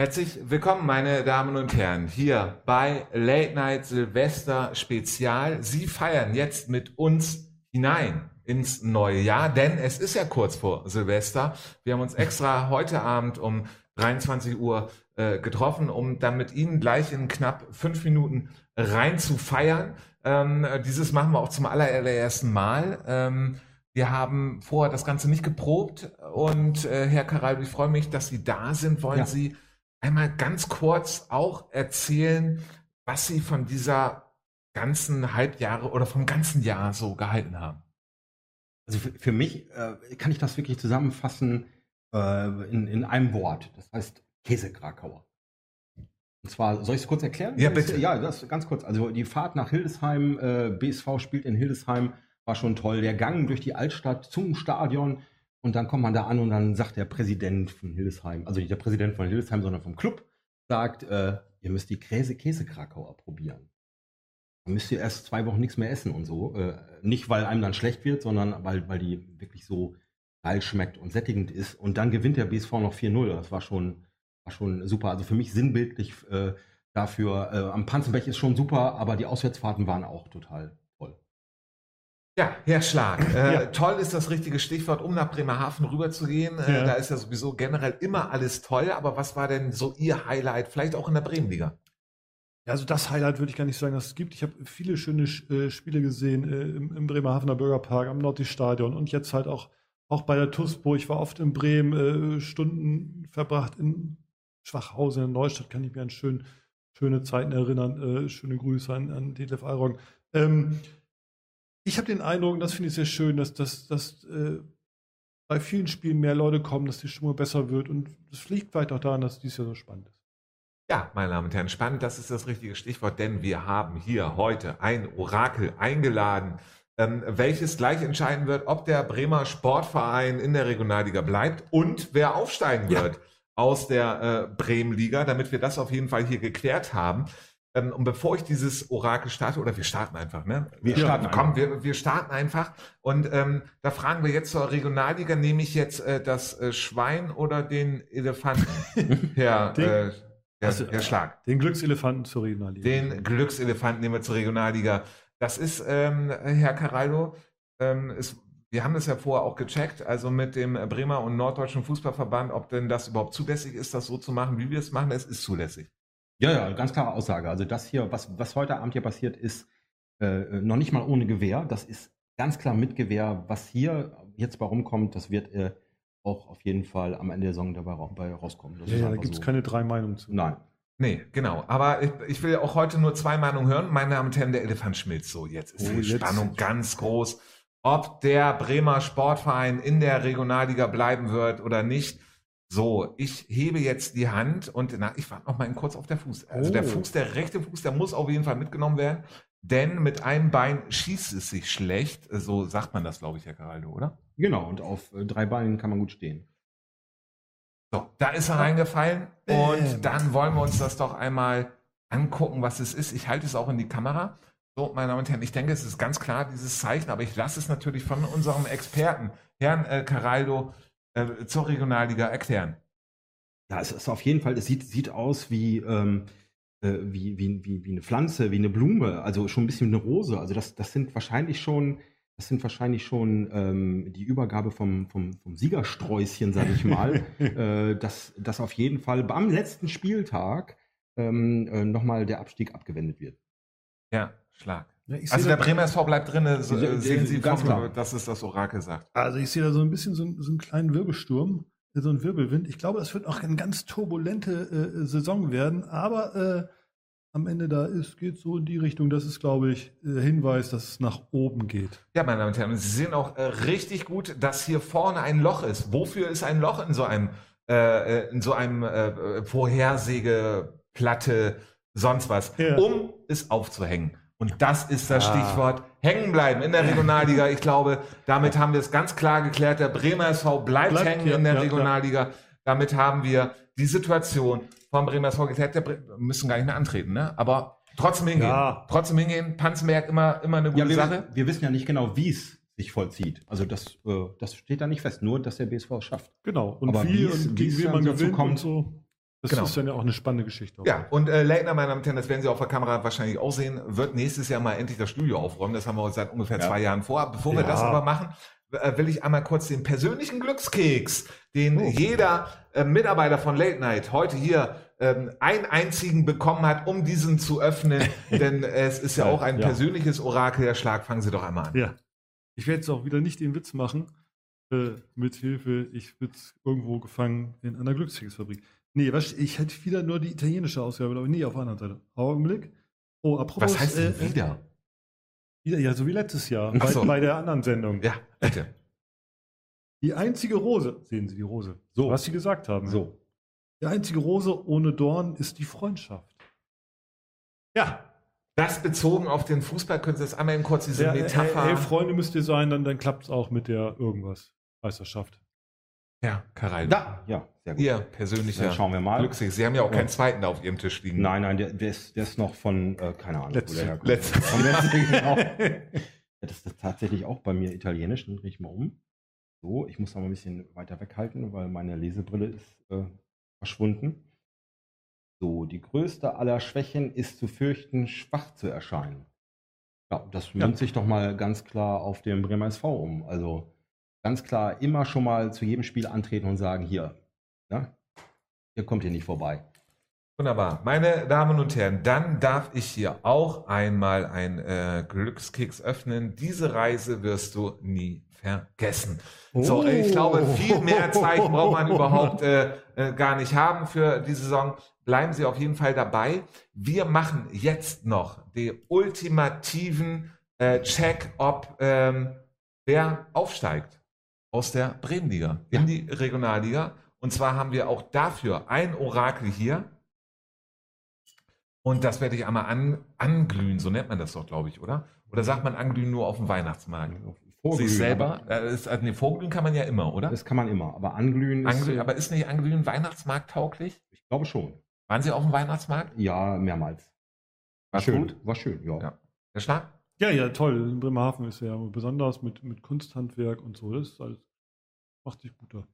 Herzlich willkommen, meine Damen und Herren, hier bei Late Night Silvester Spezial. Sie feiern jetzt mit uns hinein ins neue Jahr, denn es ist ja kurz vor Silvester. Wir haben uns extra heute Abend um 23 Uhr äh, getroffen, um dann mit Ihnen gleich in knapp fünf Minuten rein zu feiern. Ähm, dieses machen wir auch zum allerersten Mal. Ähm, wir haben vorher das Ganze nicht geprobt und äh, Herr Karal, ich freue mich, dass Sie da sind. Wollen ja. Sie einmal ganz kurz auch erzählen, was Sie von dieser ganzen Halbjahre oder vom ganzen Jahr so gehalten haben? Also für, für mich äh, kann ich das wirklich zusammenfassen äh, in, in einem Wort. Das heißt Käsekrakauer. Und zwar, soll ich es kurz erklären? Ja, bitte. Ja, das ganz kurz. Also die Fahrt nach Hildesheim, äh, BSV spielt in Hildesheim, war schon toll. Der Gang durch die Altstadt zum Stadion, und dann kommt man da an und dann sagt der Präsident von Hildesheim, also nicht der Präsident von Hildesheim, sondern vom Club, sagt, äh, ihr müsst die Käse Käsekrakauer probieren. Dann müsst ihr erst zwei Wochen nichts mehr essen und so. Äh, nicht, weil einem dann schlecht wird, sondern weil, weil die wirklich so geil schmeckt und sättigend ist. Und dann gewinnt der BSV noch 4-0. Das war schon, war schon super. Also für mich sinnbildlich äh, dafür. Äh, am Panzenberg ist schon super, aber die Auswärtsfahrten waren auch total ja, Herr Schlag. Äh, ja. Toll ist das richtige Stichwort, um nach Bremerhaven rüberzugehen. Äh, ja. Da ist ja sowieso generell immer alles toll. Aber was war denn so Ihr Highlight, vielleicht auch in der Bremenliga? Ja, also das Highlight würde ich gar nicht sagen, dass es gibt. Ich habe viele schöne äh, Spiele gesehen äh, im, im, Bremerhavener Bürgerpark, am Nordstadion und jetzt halt auch, auch bei der TUSPO. Ich war oft in Bremen, äh, Stunden verbracht in Schwachhausen, in Neustadt, kann ich mir an schön, schöne Zeiten erinnern. Äh, schöne Grüße an, an Detlef Alrong. Ähm, ich habe den Eindruck, das finde ich sehr schön, dass, dass, dass äh, bei vielen Spielen mehr Leute kommen, dass die Stimmung besser wird. Und das liegt vielleicht auch daran, dass dies ja so spannend ist. Ja, meine Damen und Herren, spannend, das ist das richtige Stichwort, denn wir haben hier heute ein Orakel eingeladen, ähm, welches gleich entscheiden wird, ob der Bremer Sportverein in der Regionalliga bleibt und wer aufsteigen wird ja. aus der äh, Bremenliga, damit wir das auf jeden Fall hier geklärt haben. Ähm, und bevor ich dieses Orakel starte, oder wir starten einfach, ne? Wir ja, starten, komm, wir, wir starten einfach. Und ähm, da fragen wir jetzt zur Regionalliga, nehme ich jetzt äh, das äh, Schwein oder den Elefanten? Herr, den, äh, Herr, also, Herr Schlag. Den Glückselefanten zur Regionalliga. Den Glückselefanten nehmen wir zur Regionalliga. Das ist, ähm, Herr Caraldo, ähm, ist, wir haben das ja vorher auch gecheckt, also mit dem Bremer und Norddeutschen Fußballverband, ob denn das überhaupt zulässig ist, das so zu machen, wie wir es machen. Es ist zulässig. Ja, ja, ganz klare Aussage. Also das hier, was, was heute Abend hier passiert, ist äh, noch nicht mal ohne Gewehr. Das ist ganz klar mit Gewehr. Was hier jetzt bei rumkommt, das wird äh, auch auf jeden Fall am Ende der Saison dabei rauskommen. Das ja, ja da gibt es so. keine drei Meinungen zu. Nein. Nee, genau. Aber ich, ich, will auch heute nur zwei Meinungen hören. Meine Damen und Herren, der Elefant schmilzt so. Jetzt ist oh, die jetzt. Spannung ganz groß. Ob der Bremer Sportverein in der Regionalliga bleiben wird oder nicht. So, ich hebe jetzt die Hand und na, ich warte noch mal kurz auf der Fuß. Also oh. der Fuß, der rechte Fuß, der muss auf jeden Fall mitgenommen werden, denn mit einem Bein schießt es sich schlecht. So sagt man das, glaube ich, Herr Caraldo, oder? Genau, und auf äh, drei Beinen kann man gut stehen. So, da ist er reingefallen und dann wollen wir uns das doch einmal angucken, was es ist. Ich halte es auch in die Kamera. So, meine Damen und Herren, ich denke, es ist ganz klar dieses Zeichen, aber ich lasse es natürlich von unserem Experten, Herrn äh, Caraldo, äh, zur Regionalliga erklären? Ja, es ist auf jeden Fall, es sieht, sieht aus wie, ähm, äh, wie, wie, wie, wie eine Pflanze, wie eine Blume, also schon ein bisschen wie eine Rose. Also das, das sind wahrscheinlich schon, das sind wahrscheinlich schon ähm, die Übergabe vom, vom, vom Siegersträußchen, sage ich mal, äh, dass, dass auf jeden Fall am letzten Spieltag ähm, äh, nochmal der Abstieg abgewendet wird. Ja, Schlag. Ja, also der Bremer SV bleibt drin, so, äh, sehen Sie ganz klar. dass es das Orakel sagt. Also ich sehe da so ein bisschen so, so einen kleinen Wirbelsturm, so einen Wirbelwind. Ich glaube, das wird auch eine ganz turbulente äh, Saison werden, aber äh, am Ende da ist, geht so in die Richtung, das ist, glaube ich, der Hinweis, dass es nach oben geht. Ja, meine Damen und Herren, Sie sehen auch äh, richtig gut, dass hier vorne ein Loch ist. Wofür ist ein Loch in so einem, äh, äh in so einem äh, Vorhersägeplatte, sonst was? Ja. Um es aufzuhängen. Und das ist das ah. Stichwort hängen bleiben in der Regionalliga. Ich glaube, damit haben wir es ganz klar geklärt. Der Bremer SV bleibt, bleibt hängen ja, in der ja, Regionalliga. Ja. Damit haben wir die Situation vom Bremer SV geklärt. Wir müssen gar nicht mehr antreten, ne? Aber trotzdem hingehen. Trotzdem hingehen. Panzenberg immer, immer eine gute wir, Sache. Wir wissen ja nicht genau, wie es sich vollzieht. Also das, äh, das steht da nicht fest. Nur, dass der BSV es schafft. Genau. Und Aber wie und gegen wen man gewinnt kommt, und so. Das Genau. ist dann ja auch eine spannende Geschichte. Ja, und äh, Leitner, meine Damen und Herren, das werden Sie auf der Kamera wahrscheinlich auch sehen, wird nächstes Jahr mal endlich das Studio aufräumen. Das haben wir uns seit ungefähr Ja. zwei Jahren vor. Bevor wir Ja. das aber machen, äh, will ich einmal kurz den persönlichen Glückskeks, den Oh. jeder äh, Mitarbeiter von Late Night heute hier ähm, einen einzigen bekommen hat, um diesen zu öffnen. Denn es ist ja Ja, auch ein ja. persönliches Orakel. Der Schlag, fangen Sie doch einmal an. Ja. Ich werde jetzt auch wieder nicht den Witz machen, äh, mit Hilfe, ich bin irgendwo gefangen in einer Glückskeksfabrik. Nee, was, ich hätte wieder nur die italienische Ausgabe, aber nee, auf der anderen Seite. Augenblick. Oh, apropos. Was heißt denn äh, wieder? Wieder, ja, so wie letztes Jahr, bei, so. bei der anderen Sendung. Ja, bitte. Die einzige Rose, sehen Sie die Rose, So. was Sie gesagt haben. So. Die einzige Rose ohne Dorn ist die Freundschaft. Ja, Das bezogen auf den Fußball, können Sie das einmal eben kurz diese ja, Metapher. Elf Freunde müsst ihr sein, dann, dann klappt es auch mit der irgendwas. Meisterschaft. Ja, Karel. Da, ja, sehr gut. Ihr persönlicher Dann schauen wir mal. Glückskeks. Sie haben ja auch keinen zweiten da auf Ihrem Tisch liegen. Nein, nein, der, der, ist, der ist noch von, äh, keine Ahnung, Letzte- wo der herkommt. letzte- Von letzte, genau. Ja, das ist tatsächlich auch bei mir italienisch. Dann drehe ich mal um. So, ich muss noch mal ein bisschen weiter weghalten, weil meine Lesebrille ist äh, verschwunden. So, die größte aller Schwächen ist zu fürchten, schwach zu erscheinen. Ja, das Ja. münzt sich doch mal ganz klar auf den Bremer SV um. Also ganz klar immer schon mal zu jedem Spiel antreten und sagen, hier, ja, ihr kommt hier nicht vorbei. Wunderbar. Meine Damen und Herren, dann darf ich hier auch einmal ein äh, Glückskeks öffnen. Diese Reise wirst du nie vergessen. So, Oh. ich glaube, viel mehr Zeichen braucht man überhaupt äh, äh, gar nicht haben für die Saison. Bleiben Sie auf jeden Fall dabei. Wir machen jetzt noch den ultimativen äh, Check, ob ähm, wer aufsteigt aus der Bremenliga in die Regionalliga. Und zwar haben wir auch dafür ein Orakel hier. Und das werde ich einmal an, anglühen, so nennt man das doch, glaube ich, oder? Oder sagt man anglühen nur auf dem Weihnachtsmarkt? Vorglühen, Sich selber? Äh, ist, also, nee, vorglühen kann man ja immer, oder? Das kann man immer, aber anglühen ist, Anglühen, aber ist nicht anglühen Weihnachtsmarkt tauglich? ich glaube schon. Waren Sie auf dem Weihnachtsmarkt? Ja, mehrmals. War schön. gut? War schön, ja. Ja. Der Schlag? Ja, ja, toll. In Bremerhaven ist ja besonders mit, mit Kunsthandwerk und so. Das ist alles, macht sich gut da.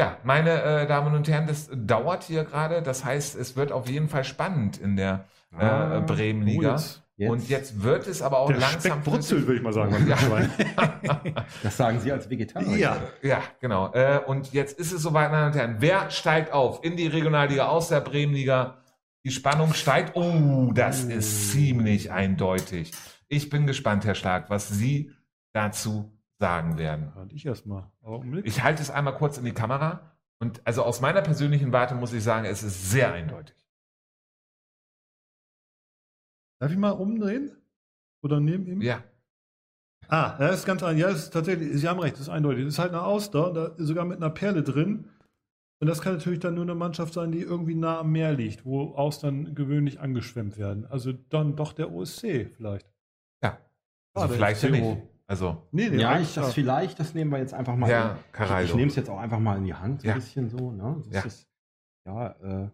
Ja, meine äh, Damen und Herren, das dauert hier gerade. Das heißt, es wird auf jeden Fall spannend in der äh, Ah, Bremenliga. Oh, jetzt- Und jetzt wird es aber auch Der langsam. Speck brutzelt, würde ich mal sagen. Ja. Das sagen Sie als Vegetarier. Ja. Ja, genau. Äh, und jetzt ist es soweit, meine Damen und Herren. Wer steigt auf in die Regionalliga aus der Bremenliga? Die Spannung steigt. Oh, das ist ziemlich eindeutig. Ich bin gespannt, Herr Schlag, was Sie dazu sagen werden. Und ich erstmal. Ich halte es einmal kurz in die Kamera. Und also aus meiner persönlichen Warte muss ich sagen, es ist sehr eindeutig. Darf ich mal umdrehen? Oder neben ihm? Ja. Ah, das ist ganz ein. Ja, das ist tatsächlich, Sie haben recht, das ist eindeutig. Das ist halt eine Auster, da ist sogar mit einer Perle drin. Und das kann natürlich dann nur eine Mannschaft sein, die irgendwie nah am Meer liegt, wo Austern gewöhnlich angeschwemmt werden. Also dann doch der OSC vielleicht. Ja. Also vielleicht ja nicht. Also, Nee, nee, Ja, ich, das vielleicht, das nehmen wir jetzt einfach mal. Herr in- ich, ich nehme es jetzt auch einfach mal in die Hand, so Ja. ein bisschen so. Ne? Das Ja. Ist, ja, äh,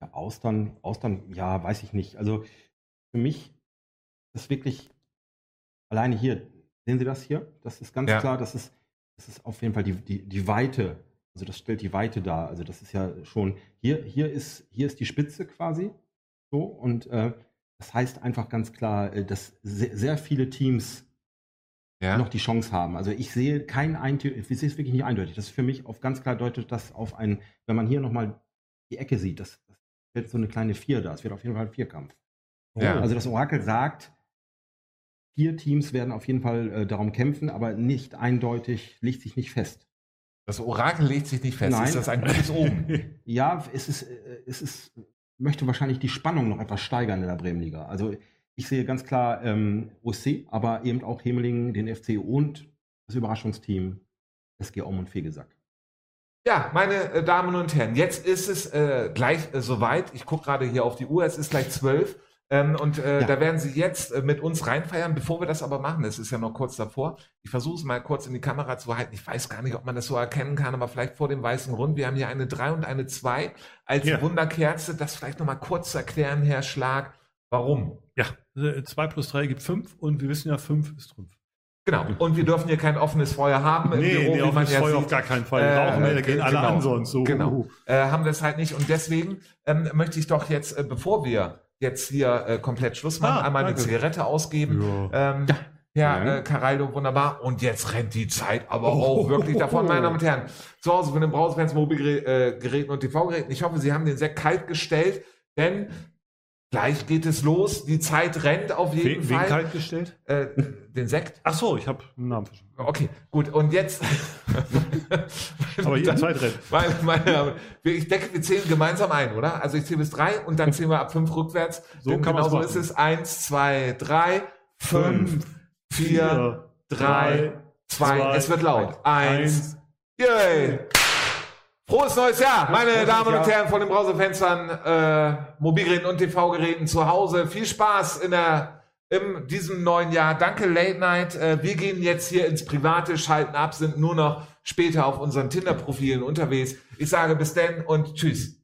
ja, Austern, Austern, ja, weiß ich nicht. Also für mich ist wirklich alleine hier, sehen Sie das hier? Das ist ganz Ja. klar, das ist, das ist auf jeden Fall die, die, die Weite. Also das stellt die Weite dar. Also das ist ja schon, hier, hier ist, hier ist die Spitze quasi. So, und äh, das heißt einfach ganz klar, äh, dass sehr, sehr viele Teams ja. noch die Chance haben. Also ich sehe kein eindeutig, ich sehe es wirklich nicht eindeutig. Das ist für mich auf ganz klar deutet das auf ein, wenn man hier nochmal die Ecke sieht, das, das wird so eine kleine Vier da. Es wird auf jeden Fall ein Vierkampf. Ja. Also das Orakel sagt, vier Teams werden auf jeden Fall äh, darum kämpfen, aber nicht eindeutig, legt sich nicht fest. Das Orakel legt sich nicht fest. Nein. Ist das ein gutes Oben? Ja, es ist, äh, es ist, möchte wahrscheinlich die Spannung noch etwas steigern in der Bremenliga. Also ich sehe ganz klar ähm, OSC, aber eben auch Hemelingen, den FC und das Überraschungsteam SG Aum und Fegesack. Ja, meine äh, Damen und Herren, jetzt ist es äh, gleich äh, soweit. Ich gucke gerade hier auf die Uhr, es ist gleich zwölf. Ähm, und äh, Ja. da werden Sie jetzt äh, mit uns reinfeiern. Bevor wir das aber machen, es ist ja noch kurz davor. Ich versuche es mal kurz in die Kamera zu halten. Ich weiß gar nicht, ob man das so erkennen kann, aber vielleicht vor dem weißen Rund. Wir haben hier eine 3 und eine 2 als Ja. Wunderkerze. Das vielleicht noch mal kurz zu erklären, Herr Schlag. Warum? Ja, 2 plus 3 gibt 5 und wir wissen ja, 5 ist Trumpf. Genau. Und wir dürfen hier kein offenes Feuer haben im Nee, Büro, nee, offenes ja Feuer sieht. auf gar keinen Fall. Äh, Rauchen, da gehen alle genau. an sonst. So. Genau. Äh, haben wir es halt nicht. Und deswegen ähm, möchte ich doch jetzt, äh, bevor wir jetzt hier äh, komplett Schluss machen, Ah, einmal eine danke. Zigarette ausgeben. Ähm, ja, Ja. äh, Caraldo, wunderbar. Und jetzt rennt die Zeit aber Oh. auch wirklich davon, meine Damen und Herren. Zu Hause von den Brausefans, Mobilgeräten und TV-Geräten. Ich hoffe, Sie haben den Sekt kalt gestellt, denn gleich geht es los. Die Zeit rennt auf jeden Wen, wen Fall. kalt gestellt? Äh, den Sekt? Ach so, ich habe einen Namen verstanden. Okay, gut. Und jetzt. Aber hier Zeit rennt. Meine, meine, ich denke, wir zählen gemeinsam ein, oder? Also ich zähle bis drei und dann zählen wir ab fünf rückwärts. So Denn kann genau so ist es. Eins, zwei, drei, fünf, vier, drei, zwei. zwei, Es wird laut. Eins. eins. Yay! Frohes neues Jahr, meine frohes Damen und Jahr. Herren von den Browserfenstern, äh, Mobilgeräten und TV-Geräten zu Hause. Viel Spaß in der in diesem neuen Jahr. Danke Late Night. Äh, wir gehen jetzt hier ins Private, schalten ab, sind nur noch später auf unseren Tinder-Profilen unterwegs. Ich sage bis denn und tschüss.